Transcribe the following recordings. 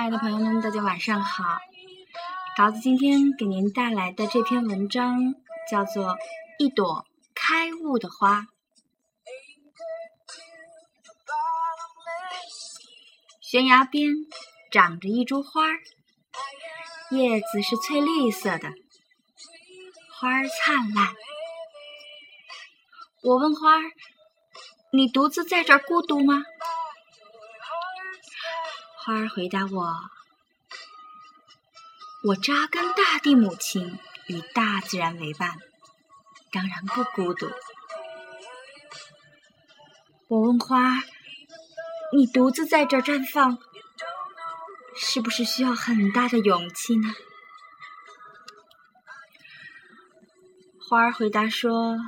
亲爱的朋友们，大家晚上好。桃子今天给您带来的这篇文章叫做《一朵开悟的花》。悬崖边长着一株花，叶子是翠绿色的，花儿灿烂。我问花儿：“你独自在这儿孤独吗？”花儿回答我：“我扎根大地母亲，与大自然为伴，当然不孤独。”我问花儿：“你独自在这绽放，是不是需要很大的勇气呢？”花儿回答说：“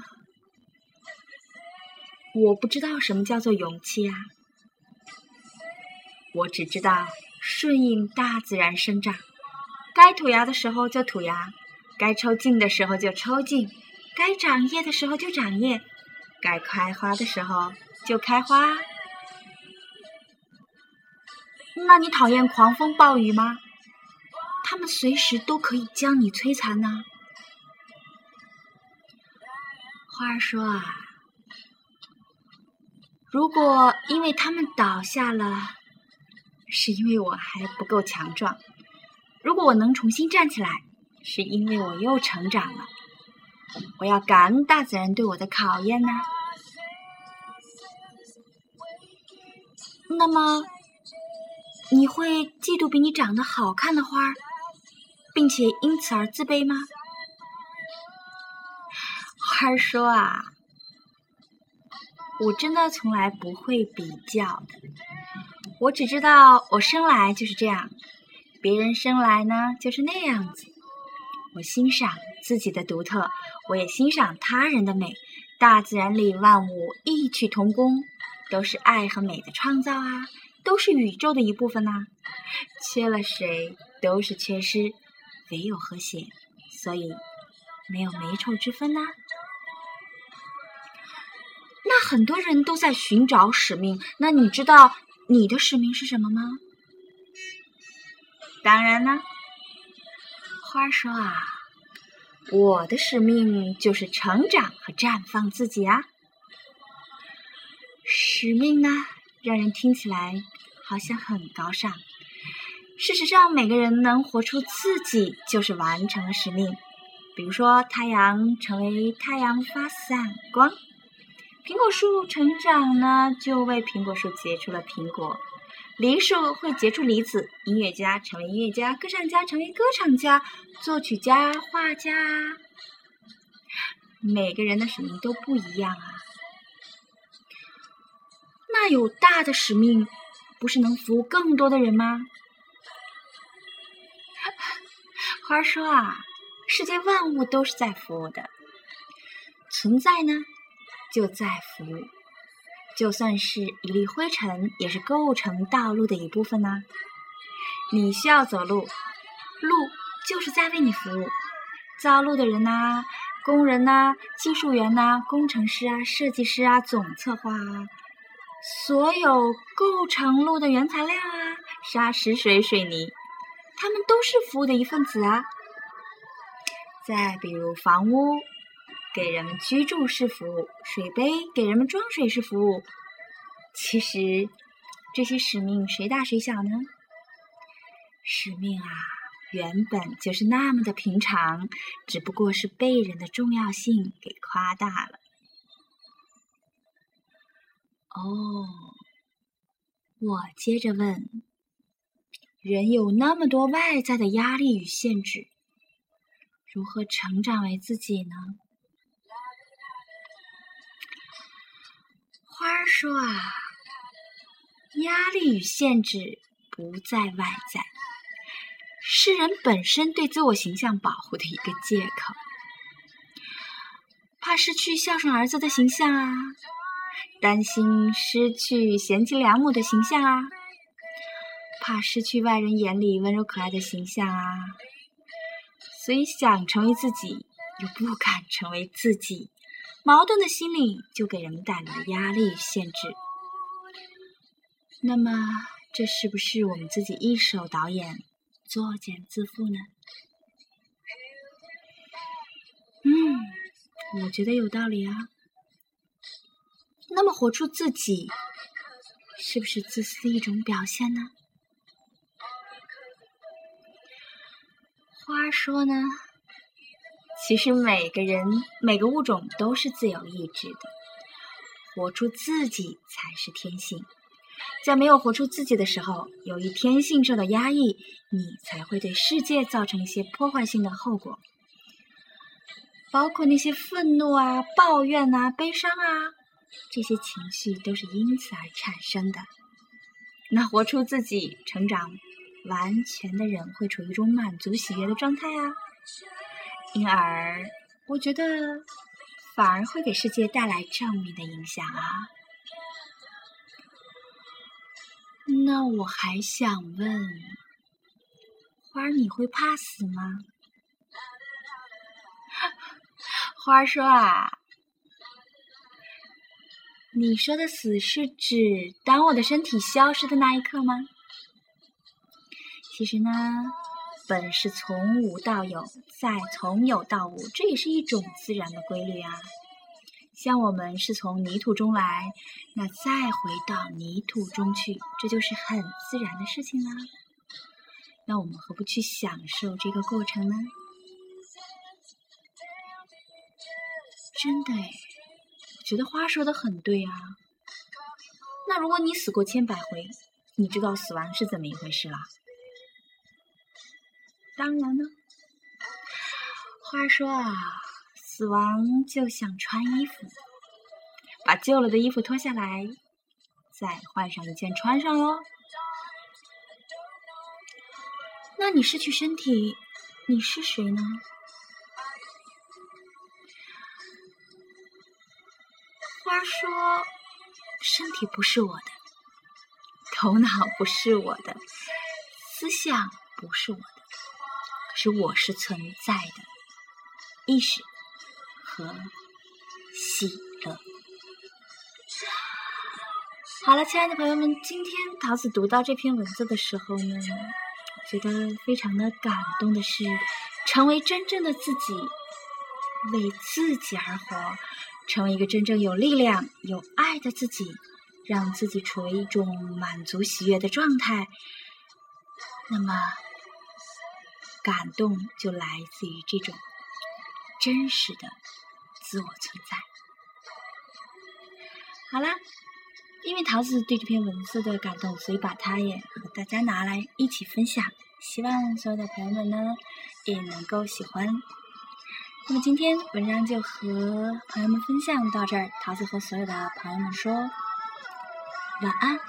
我不知道什么叫做勇气啊。”我只知道顺应大自然生长，该吐芽的时候就吐芽，该抽茎的时候就抽茎，该长叶的时候就长叶，该开花的时候就开花。那你讨厌狂风暴雨吗？它们随时都可以将你摧残呢。花儿说啊，如果因为它们倒下了。是因为我还不够强壮。如果我能重新站起来，是因为我又成长了。我要感恩大自然对我的考验呢。那么，你会嫉妒比你长得好看的花，并且因此而自卑吗？花儿说啊，我真的从来不会比较的。我只知道，我生来就是这样，别人生来呢就是那样子。我欣赏自己的独特，我也欣赏他人的美。大自然里万物异曲同工，都是爱和美的创造啊，都是宇宙的一部分呐。缺了谁都是缺失，唯有和谐，所以没有美丑之分呐。那很多人都在寻找使命，那你知道？你的使命是什么吗？当然呢，花儿说啊，我的使命就是成长和绽放自己啊。使命呢，让人听起来好像很高尚。事实上，每个人能活出自己，就是完成了使命。比如说，太阳成为太阳发散光。苹果树成长呢，就为苹果树结出了苹果；梨树会结出梨子；音乐家成为音乐家，歌唱家成为歌唱家，作曲家、画家。每个人的使命都不一样啊。那有大的使命，不是能服务更多的人吗？花说啊，世界万物都是在服务的，存在呢。就在服务，就算是一粒灰尘，也是构成道路的一部分呢。你需要走路，路就是在为你服务。造路的人呐，工人呐，技术员呐，工程师啊，设计师啊，总策划啊，所有构成路的原材料啊，沙石水水泥，他们都是服务的一份子啊。再比如房屋。给人们居住是服务，水杯给人们装水是服务。其实这些使命谁大谁小呢？使命啊，原本就是那么的平常，只不过是被人的重要性给夸大了。哦，我接着问：人有那么多外在的压力与限制，如何成长为自己呢？花儿说啊，压力与限制不在外在，是人本身对自我形象保护的一个借口。怕失去孝顺儿子的形象啊，担心失去贤妻良母的形象啊，怕失去外人眼里温柔可爱的形象啊，所以想成为自己，又不敢成为自己。矛盾的心理就给人们带来了压力限制。那么，这是不是我们自己一手导演、作茧自缚呢？嗯，我觉得有道理啊。那么，活出自己，是不是自私的一种表现呢？话说呢，其实每个人、每个物种都是自由意志的，活出自己才是天性。在没有活出自己的时候，由于天性受到压抑，你才会对世界造成一些破坏性的后果，包括那些愤怒啊、抱怨啊、悲伤啊，这些情绪都是因此而产生的。那活出自己，成长完全的人会处于一种满足喜悦的状态啊，因而我觉得反而会给世界带来正面的影响啊。那我还想问，花儿，你会怕死吗？花儿说啊，你说的死是指当我的身体消失的那一刻吗？其实呢，本是从无到有，再从有到无，这也是一种自然的规律啊。像我们是从泥土中来，那再回到泥土中去，这就是很自然的事情啦。那我们何不去享受这个过程呢？真的，我觉得花说的很对啊。那如果你死过千百回，你知道死亡是怎么一回事了？当然呢。话说啊。死亡就像穿衣服，把旧了的衣服脱下来，再换上一件穿上哟。那你失去身体，你是谁呢？花儿说，身体不是我的，头脑不是我的，思想不是我的，是我是存在的，意识。和喜乐。好了，亲爱的朋友们，今天桃子读到这篇文字的时候呢，觉得非常的感动的是，成为真正的自己，为自己而活，成为一个真正有力量、有爱的自己，让自己处于一种满足喜悦的状态。那么，感动就来自于这种真实的。自我存在。好啦，因为桃子对这篇文字的感动，所以把它也和大家拿来一起分享。希望所有的朋友们呢也能够喜欢。那么今天文章就和朋友们分享到这儿，桃子和所有的朋友们说晚安。